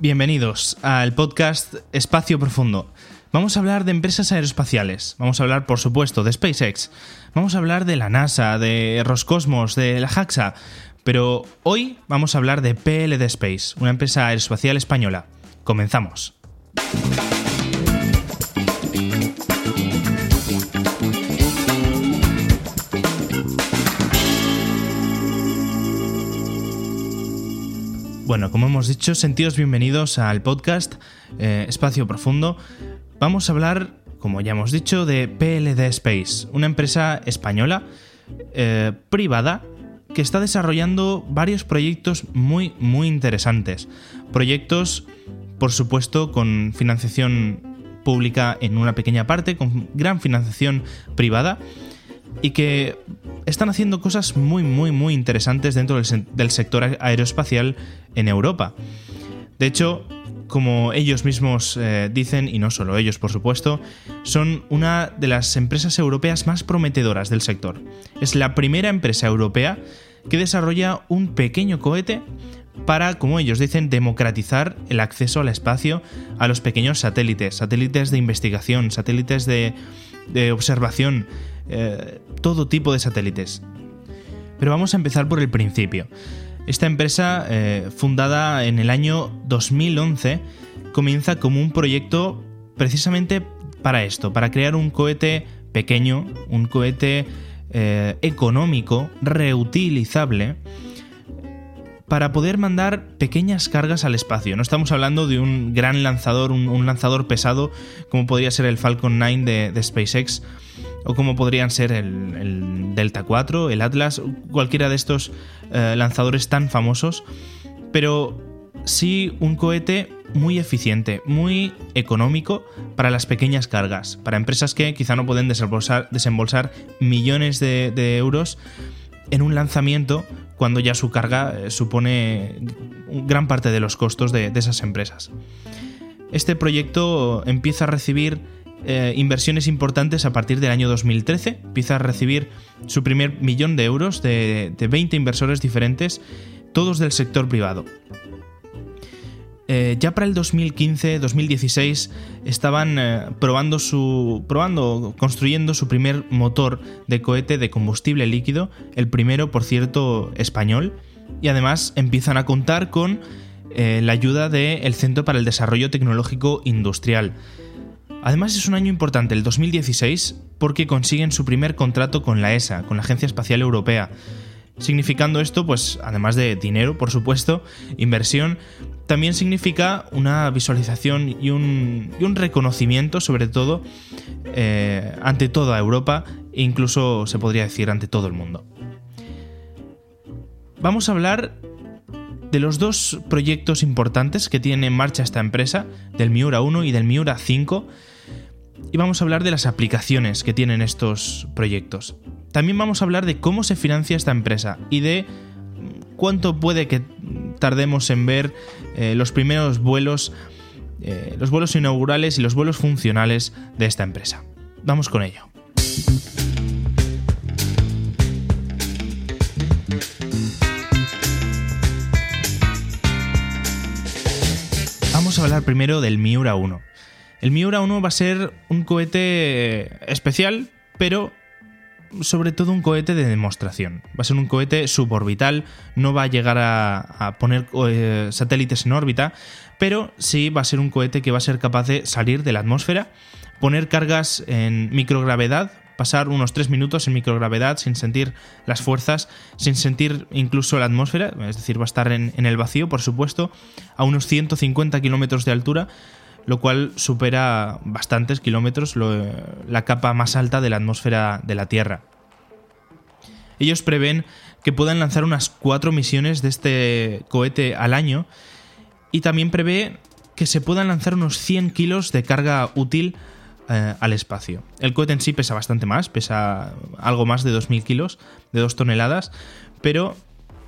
Bienvenidos al podcast Espacio Profundo. Vamos a hablar de empresas aeroespaciales, vamos a hablar por supuesto de SpaceX, vamos a hablar de la NASA, de Roscosmos, de la JAXA, pero hoy vamos a hablar de PLD Space, una empresa aeroespacial española. Comenzamos. Bueno, como hemos dicho, sentidos bienvenidos al podcast eh, Espacio Profundo. Vamos a hablar, como ya hemos dicho, de PLD Space, una empresa española eh, privada que está desarrollando varios proyectos muy, muy interesantes. Proyectos, por supuesto, con financiación pública en una pequeña parte, con gran financiación privada y que están haciendo cosas muy, muy, muy interesantes dentro del, sector aeroespacial en Europa. De hecho, como ellos mismos eh, dicen, y no solo ellos por supuesto, son una de las empresas europeas más prometedoras del sector. Es la primera empresa europea que desarrolla un pequeño cohete para, como ellos dicen, democratizar el acceso al espacio a los pequeños satélites, satélites de investigación, satélites de, observación, eh, todo tipo de satélites. Pero vamos a empezar por el principio. Esta empresa, eh, fundada en el año 2011, comienza como un proyecto precisamente para esto, para crear un cohete pequeño, un cohete eh, económico, reutilizable, para poder mandar pequeñas cargas al espacio. No estamos hablando de un gran lanzador, un, lanzador pesado como podría ser el Falcon 9 de, SpaceX o como podrían ser el, Delta 4, el Atlas, cualquiera de estos eh, lanzadores tan famosos, pero sí un cohete muy eficiente, muy económico para las pequeñas cargas, para empresas que quizá no pueden desembolsar, millones de, de euros en un lanzamiento cuando ya su carga eh, supone gran parte de los costos de, esas empresas. Este proyecto empieza a recibir eh, inversiones importantes a partir del año 2013, empieza a recibir su primer millón de euros de, de 20 inversores diferentes, todos del sector privado. Eh, ya para el 2015-2016 estaban eh, probando su. probando, construyendo su primer motor de cohete de combustible líquido, el primero, por cierto, español, y además empiezan a contar con eh, la ayuda del Centro para el Desarrollo Tecnológico Industrial. Además es un año importante, el 2016, porque consiguen su primer contrato con la ESA, con la Agencia Espacial Europea significando esto, pues además de dinero, por supuesto, inversión, también significa una visualización y un, reconocimiento, sobre todo, eh, ante toda Europa e incluso se podría decir ante todo el mundo. Vamos a hablar de los dos proyectos importantes que tiene en marcha esta empresa, del Miura 1 y del Miura 5, y vamos a hablar de las aplicaciones que tienen estos proyectos. También vamos a hablar de cómo se financia esta empresa y de cuánto puede que tardemos en ver eh, los primeros vuelos, eh, los vuelos inaugurales y los vuelos funcionales de esta empresa. Vamos con ello. Vamos a hablar primero del Miura 1. El Miura 1 va a ser un cohete especial, pero sobre todo un cohete de demostración. Va a ser un cohete suborbital, no va a llegar a, poner eh, satélites en órbita, pero sí va a ser un cohete que va a ser capaz de salir de la atmósfera, poner cargas en microgravedad, pasar unos 3 minutos en microgravedad sin sentir las fuerzas, sin sentir incluso la atmósfera, es decir, va a estar en, en el vacío, por supuesto, a unos 150 kilómetros de altura, lo cual supera bastantes kilómetros la capa más alta de la atmósfera de la Tierra. Ellos prevén que puedan lanzar unas cuatro misiones de este cohete al año y también prevé que se puedan lanzar unos 100 kilos de carga útil eh, al espacio. El cohete en sí pesa bastante más, pesa algo más de 2.000 kilos, de 2 toneladas, pero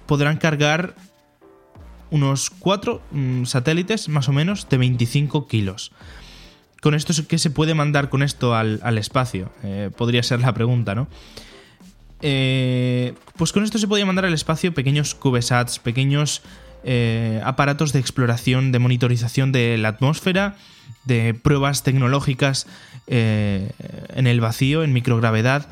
podrán cargar unos 4 mm, satélites más o menos de 25 kilos. ¿Con esto qué se puede mandar con esto al, espacio? Eh, podría ser la pregunta, ¿no? Eh, pues con esto se podría mandar al espacio pequeños CubeSats, pequeños eh, aparatos de exploración, de monitorización de la atmósfera, de pruebas tecnológicas eh, en el vacío, en microgravedad.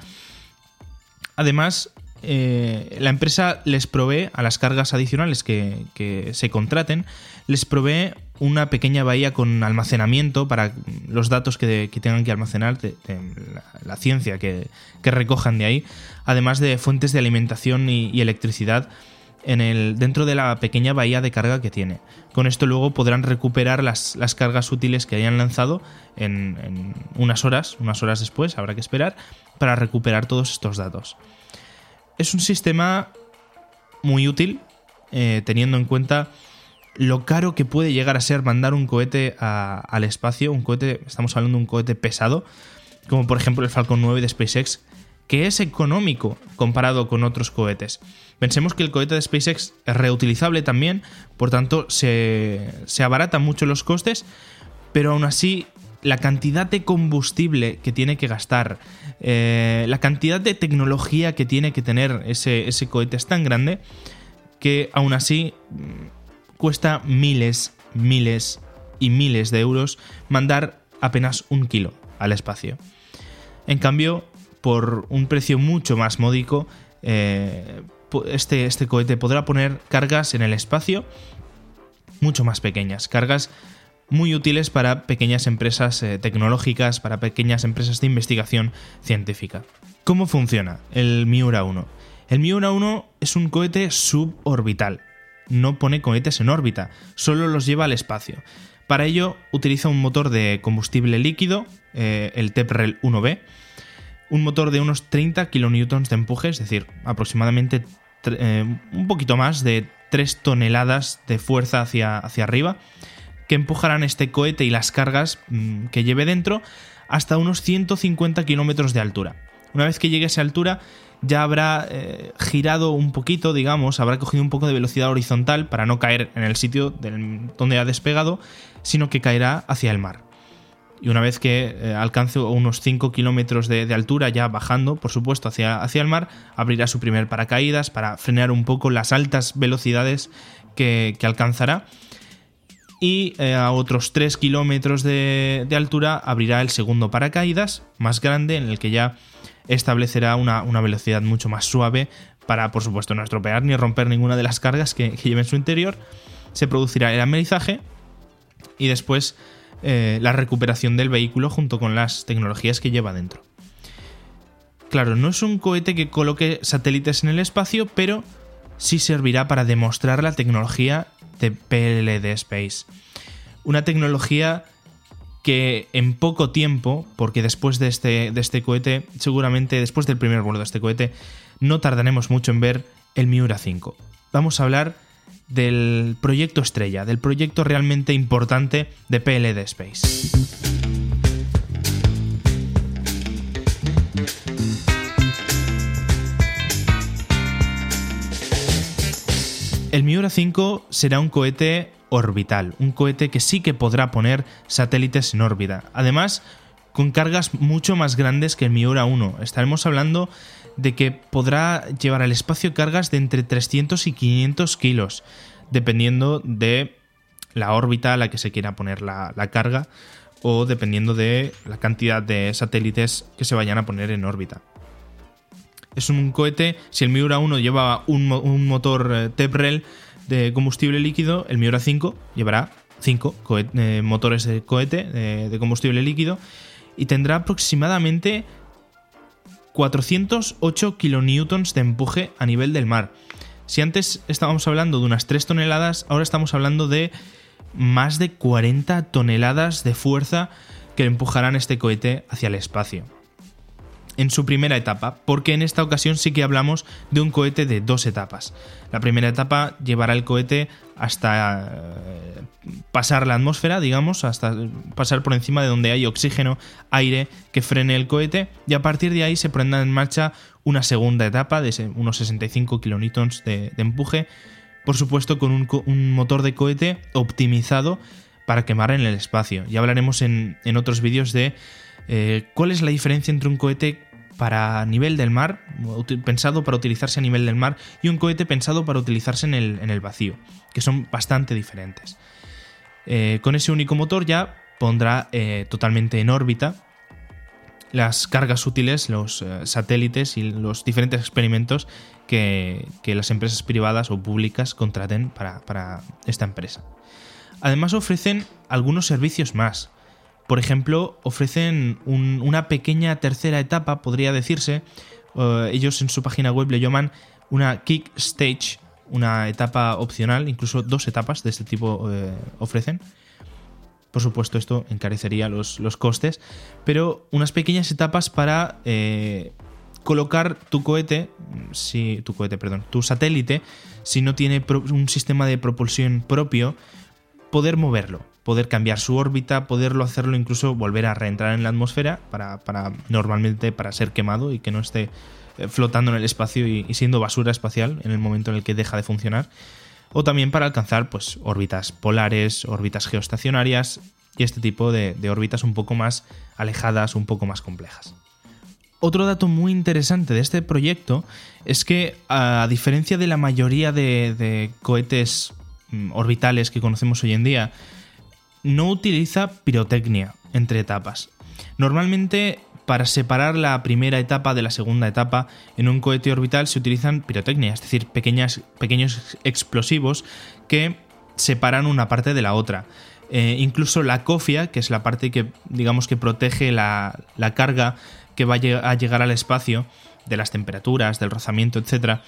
Además, eh, la empresa les provee a las cargas adicionales que, se contraten, les provee una pequeña bahía con almacenamiento para los datos que, tengan que almacenar, la, ciencia que, recojan de ahí, además de fuentes de alimentación y, electricidad en el, dentro de la pequeña bahía de carga que tiene. Con esto luego podrán recuperar las, cargas útiles que hayan lanzado en unas horas, unas horas después, habrá que esperar, para recuperar todos estos datos. Es un sistema muy útil, eh, teniendo en cuenta lo caro que puede llegar a ser mandar un cohete al espacio, un cohete, estamos hablando de un cohete pesado, como por ejemplo el Falcon 9 de SpaceX, que es económico comparado con otros cohetes. Pensemos que el cohete de SpaceX es reutilizable también, por tanto se, se abaratan mucho los costes, pero aún así la cantidad de combustible que tiene que gastar, eh, la cantidad de tecnología que tiene que tener ese, ese cohete es tan grande que aún así mm, cuesta miles, miles y miles de euros mandar apenas un kilo al espacio. En cambio, por un precio mucho más módico, eh, este, este cohete podrá poner cargas en el espacio mucho más pequeñas, cargas muy útiles para pequeñas empresas eh, tecnológicas, para pequeñas empresas de investigación científica. ¿Cómo funciona el Miura 1? El Miura 1 es un cohete suborbital. No pone cohetes en órbita, solo los lleva al espacio. Para ello utiliza un motor de combustible líquido, eh, el TEPREL 1B, un motor de unos 30 kN de empuje, es decir, aproximadamente eh, un poquito más de 3 toneladas de fuerza hacia, hacia arriba, que empujarán este cohete y las cargas mm, que lleve dentro hasta unos 150 kilómetros de altura. Una vez que llegue a esa altura, ya habrá eh, girado un poquito, digamos, habrá cogido un poco de velocidad horizontal para no caer en el sitio donde ha despegado, sino que caerá hacia el mar. Y una vez que eh, alcance unos 5 kilómetros de, altura, ya bajando, por supuesto, hacia, hacia, el mar, abrirá su primer paracaídas para frenar un poco las altas velocidades que alcanzará y eh, a otros 3 kilómetros de, altura abrirá el segundo paracaídas más grande en el que ya establecerá una, velocidad mucho más suave para por supuesto no estropear ni romper ninguna de las cargas que, lleve en su interior. Se producirá el amerizaje y después eh, la recuperación del vehículo junto con las tecnologías que lleva dentro. Claro, no es un cohete que coloque satélites en el espacio, pero sí servirá para demostrar la tecnología de PLD Space. Una tecnología que en poco tiempo, porque después de este, de este cohete, seguramente después del primer vuelo de este cohete, no tardaremos mucho en ver el Miura 5. Vamos a hablar del proyecto estrella, del proyecto realmente importante de PLD Space. El Miura 5 será un cohete orbital, un cohete que sí que podrá poner satélites en órbita. Además, con cargas mucho más grandes que el Miura 1. Estaremos hablando de que podrá llevar al espacio cargas de entre 300 y 500 kilos, dependiendo de la órbita a la que se quiera poner la, carga o dependiendo de la cantidad de satélites que se vayan a poner en órbita es un cohete, si el Miura 1 lleva un, motor eh, TEPREL de combustible líquido, el Miura 5 llevará 5 eh, motores de cohete de combustible líquido y tendrá aproximadamente 408 kilonewtons de empuje a nivel del mar. Si antes estábamos hablando de unas 3 toneladas, ahora estamos hablando de más de 40 toneladas de fuerza que empujarán este cohete hacia el espacio en su primera etapa, porque en esta ocasión sí que hablamos de un cohete de dos etapas. La primera etapa llevará el cohete hasta eh, pasar la atmósfera, digamos, hasta pasar por encima de donde hay oxígeno, aire que frene el cohete, y a partir de ahí se prenda en marcha una segunda etapa de unos 65 kilonewtons de, empuje, por supuesto con un, motor de cohete optimizado para quemar en el espacio. Ya hablaremos en, otros vídeos de eh, cuál es la diferencia entre un cohete para nivel del mar, pensado para utilizarse a nivel del mar, y un cohete pensado para utilizarse en el, vacío, que son bastante diferentes. Eh, con ese único motor ya pondrá eh, totalmente en órbita las cargas útiles, los eh, satélites y los diferentes experimentos que, las empresas privadas o públicas contraten para, esta empresa. Además ofrecen algunos servicios más. Por ejemplo, ofrecen una pequeña tercera etapa, podría decirse. Eh, ellos en su página web le llaman una kick stage, una etapa opcional, incluso dos etapas de este tipo eh, ofrecen. Por supuesto, esto encarecería los, costes, pero unas pequeñas etapas para eh, colocar tu cohete, si, tu cohete, perdón, tu satélite, si no tiene un sistema de propulsión propio, poder moverlo, poder cambiar su órbita, poderlo hacerlo incluso volver a reentrar en la atmósfera para, normalmente para ser quemado y que no esté eh, flotando en el espacio y, siendo basura espacial en el momento en el que deja de funcionar o también para alcanzar pues, órbitas polares, órbitas geoestacionarias y este tipo de, órbitas un poco más alejadas, un poco más complejas. Otro dato muy interesante de este proyecto es que, a diferencia de la mayoría de, cohetes mm, orbitales que conocemos hoy en día, no utiliza pirotecnia entre etapas. Normalmente para separar la primera etapa de la segunda etapa, en un cohete orbital se utilizan pirotecnia, es decir, pequeños explosivos que separan una parte de la otra. Eh, incluso la cofia, que es la parte que digamos que protege la, carga que va a llegar al espacio de las temperaturas, del rozamiento, etc.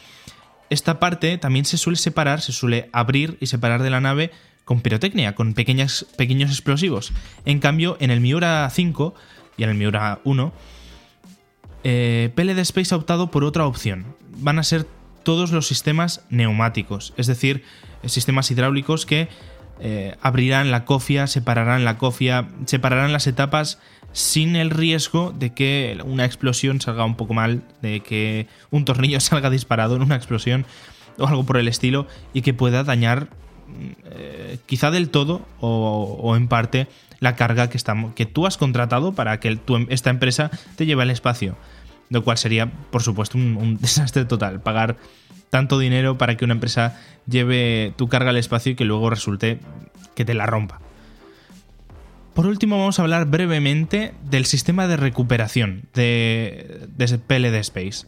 Esta parte también se suele separar, se suele abrir y separar de la nave con pirotecnia, con pequeños explosivos. En cambio, en el Miura 5 y en el Miura 1, eh, PLD Space ha optado por otra opción. Van a ser todos los sistemas neumáticos, es decir, sistemas hidráulicos que eh, abrirán la cofia, separarán la cofia, separarán las etapas sin el riesgo de que una explosión salga un poco mal, de que un tornillo salga disparado en una explosión o algo por el estilo y que pueda dañar eh, quizá del todo o, en parte la carga que, que tú has contratado para que esta empresa te lleve al espacio. Lo cual sería, por supuesto, un, desastre total. Pagar tanto dinero para que una empresa lleve tu carga al espacio y que luego resulte que te la rompa. Por último, vamos a hablar brevemente del sistema de recuperación de, de PLD Space.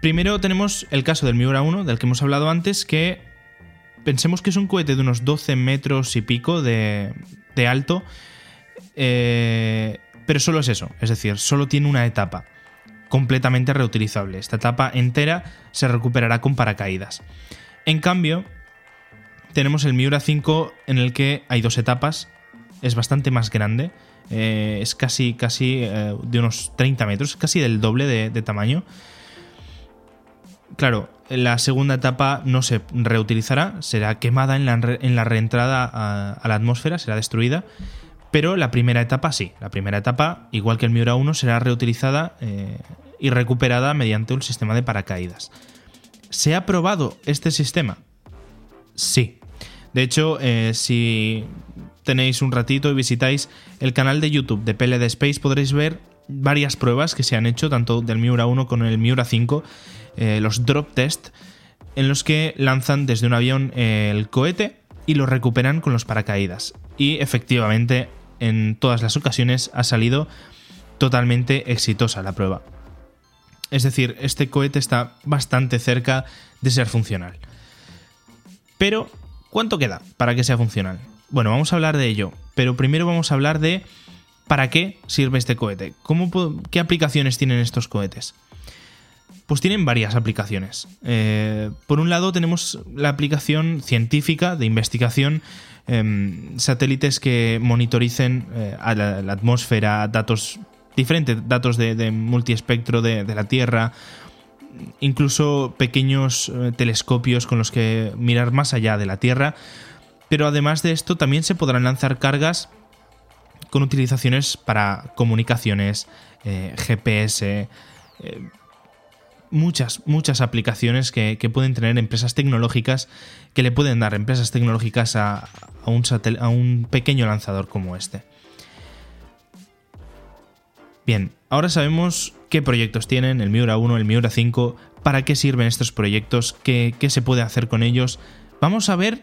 Primero tenemos el caso del Miura 1, del que hemos hablado antes, que pensemos que es un cohete de unos 12 metros y pico de, alto, eh, pero solo es eso, es decir, solo tiene una etapa completamente reutilizable. Esta etapa entera se recuperará con paracaídas. En cambio, tenemos el Miura 5 en el que hay dos etapas, es bastante más grande, eh, es casi, casi eh, de unos 30 metros, casi del doble de tamaño. Claro, la segunda etapa no se reutilizará, será quemada en la, reentrada a, la atmósfera, será destruida, pero la primera etapa sí. La primera etapa, igual que el Miura 1, será reutilizada eh, y recuperada mediante un sistema de paracaídas. ¿Se ha probado este sistema? Sí. De hecho, eh, si tenéis un ratito y visitáis el canal de YouTube de PLD Space, podréis ver varias pruebas que se han hecho, tanto del Miura 1 como el Miura 5, eh, los drop test, en los que lanzan desde un avión eh, el cohete y lo recuperan con los paracaídas. Y efectivamente, en todas las ocasiones ha salido totalmente exitosa la prueba. Es decir, este cohete está bastante cerca de ser funcional. Pero, ¿cuánto queda para que sea funcional? Bueno, vamos a hablar de ello, pero primero vamos a hablar de para qué sirve este cohete, ¿Cómo, qué aplicaciones tienen estos cohetes. Pues tienen varias aplicaciones. Eh, por un lado tenemos la aplicación científica de investigación, em, satélites que monitoricen eh, la, atmósfera, datos diferentes, datos de, multiespectro de, la Tierra, incluso pequeños eh, telescopios con los que mirar más allá de la Tierra. Pero además de esto también se podrán lanzar cargas con utilizaciones para comunicaciones, GPS, muchas, muchas aplicaciones que, pueden tener empresas tecnológicas, que le pueden dar empresas tecnológicas a, un, a un pequeño lanzador como este. Bien, Ahora sabemos qué proyectos tienen, el Miura 1, el Miura 5, para qué sirven estos proyectos, qué, qué se puede hacer con ellos. Vamos a ver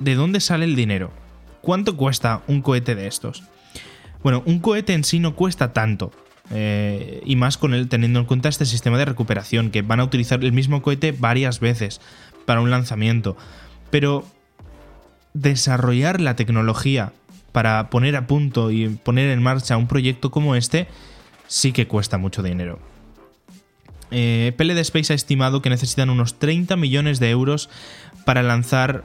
de dónde sale el dinero. ¿Cuánto cuesta un cohete de estos? Bueno, un cohete en sí no cuesta tanto. Eh, y más con el teniendo en cuenta este sistema de recuperación, que van a utilizar el mismo cohete varias veces para un lanzamiento. Pero desarrollar la tecnología para poner a punto y poner en marcha un proyecto como este sí que cuesta mucho dinero. Eh, PLD Space ha estimado que necesitan unos 30 millones de euros para lanzar,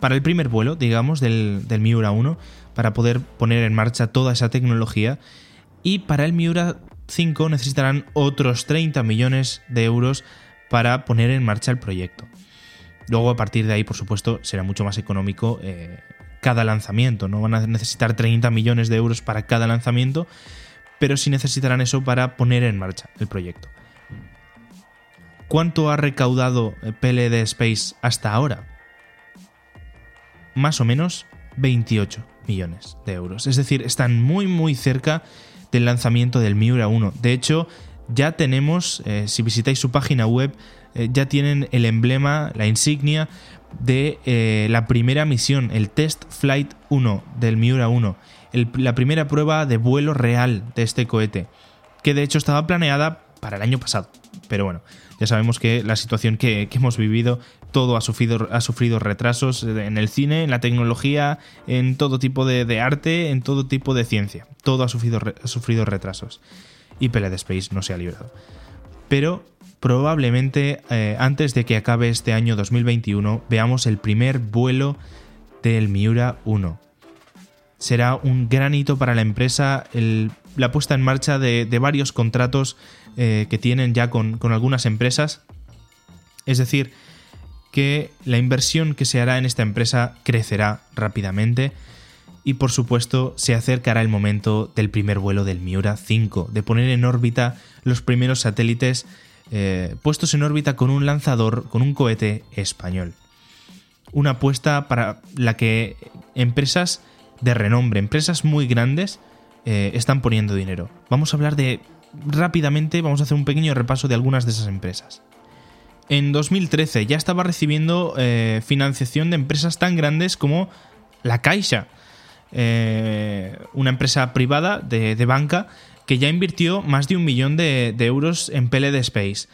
para el primer vuelo, digamos, del, del Miura 1, para poder poner en marcha toda esa tecnología. Y para el Miura 5 necesitarán otros 30 millones de euros para poner en marcha el proyecto. Luego a partir de ahí, por supuesto, será mucho más económico eh, cada lanzamiento. No van a necesitar 30 millones de euros para cada lanzamiento, pero sí necesitarán eso para poner en marcha el proyecto. ¿Cuánto ha recaudado PLD Space hasta ahora? Más o menos 28 millones de euros. Es decir, están muy muy cerca del lanzamiento del Miura 1. De hecho, ya tenemos, eh, si visitáis su página web, eh, ya tienen el emblema, la insignia de eh, la primera misión, el Test Flight 1 del Miura 1, la primera prueba de vuelo real de este cohete, que de hecho estaba planeada para el año pasado. Pero bueno, ya sabemos que la situación que, hemos vivido, todo ha sufrido, ha sufrido, retrasos en el cine, en la tecnología, en todo tipo de, arte, en todo tipo de ciencia. Todo ha sufrido, ha sufrido retrasos. Y Peled Space no se ha librado. Pero probablemente eh, antes de que acabe este año 2021 veamos el primer vuelo del Miura 1. Será un gran hito para la empresa la puesta en marcha de, varios contratos eh, que tienen ya con, algunas empresas. Es decir, que la inversión que se hará en esta empresa crecerá rápidamente y por supuesto se acercará el momento del primer vuelo del Miura 5, de poner en órbita los primeros satélites eh, puestos en órbita con un lanzador, con un cohete español. Una apuesta para la que empresas de renombre, empresas muy grandes, eh, están poniendo dinero. Vamos a hablar de rápidamente, vamos a hacer un pequeño repaso de algunas de esas empresas. En 2013 ya estaba recibiendo eh, financiación de empresas tan grandes como la Caixa, una empresa privada de banca que ya invirtió más de un millón de, euros en PLD Space.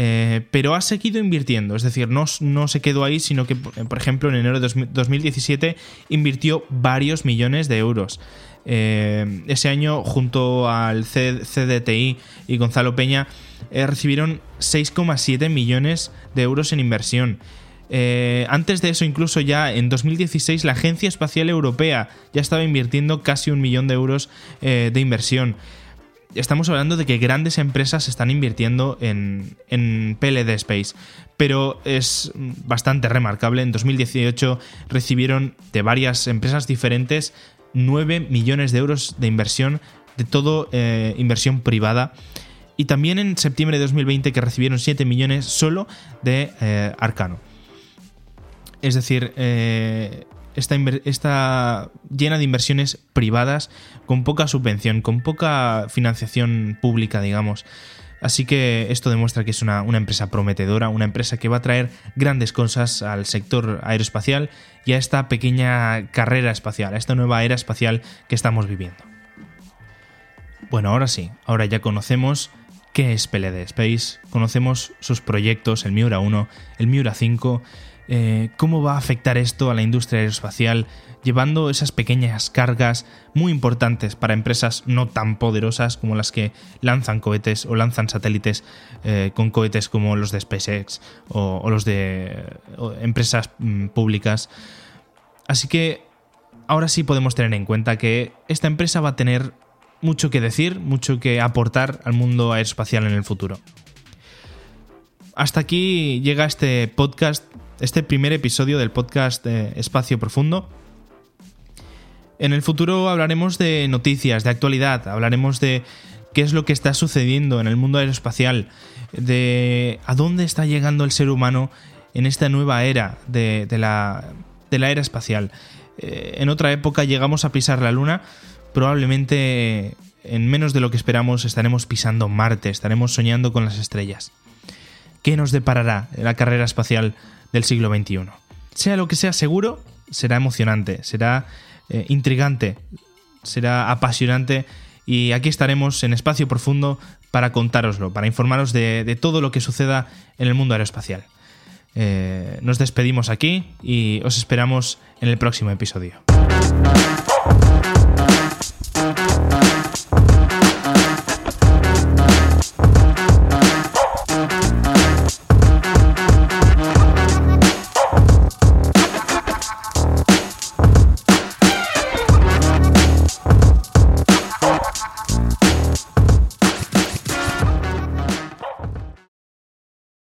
Eh, pero ha seguido invirtiendo, es decir, no, no, se quedó ahí, sino que, por ejemplo, en enero de 2017 invirtió varios millones de euros. Eh, ese año, junto al CDTI y Gonzalo Peña, eh, recibieron 6,7 millones de euros en inversión. antes de eso, incluso ya en 2016, la Agencia Espacial Europea ya estaba invirtiendo casi un millón de euros de inversión estamos hablando de que grandes empresas están invirtiendo en, en PLD Space, pero es bastante remarcable. En 2018 recibieron de varias empresas diferentes 9 millones de euros de inversión, de todo eh, inversión privada. Y también en septiembre de 2020 que recibieron 7 millones solo de eh, Arcano. Es decir, eh, está, llena de inversiones privadas con poca subvención, con poca financiación pública, digamos. Así que esto demuestra que es una, empresa prometedora, una empresa que va a traer grandes cosas al sector aeroespacial y a esta pequeña carrera espacial, a esta nueva era espacial que estamos viviendo. Bueno, ahora sí, ahora ya conocemos qué es PLD Space, conocemos sus proyectos, el Miura 1, el Miura 5, eh, cómo va a afectar esto a la industria aeroespacial, llevando esas pequeñas cargas muy importantes para empresas no tan poderosas como las que lanzan cohetes o lanzan satélites eh, con cohetes como los de SpaceX o, los de empresas mm, públicas. Así que ahora sí podemos tener en cuenta que esta empresa va a tener mucho que decir, mucho que aportar al mundo aeroespacial en el futuro. Hasta aquí llega este podcast este primer episodio del podcast Espacio Profundo. En el futuro hablaremos de noticias, de actualidad, hablaremos de qué es lo que está sucediendo en el mundo aeroespacial, de a dónde está llegando el ser humano en esta nueva era de, la, de era espacial. Eh, en otra época llegamos a pisar la luna, probablemente en menos de lo que esperamos estaremos pisando Marte, estaremos soñando con las estrellas. ¿Qué nos deparará la carrera espacial del siglo XXI? Sea lo que sea seguro, será emocionante, será eh, intrigante, será apasionante y aquí estaremos en espacio profundo para contároslo, para informaros de, todo lo que suceda en el mundo aeroespacial. Eh, nos despedimos aquí y os esperamos en el próximo episodio.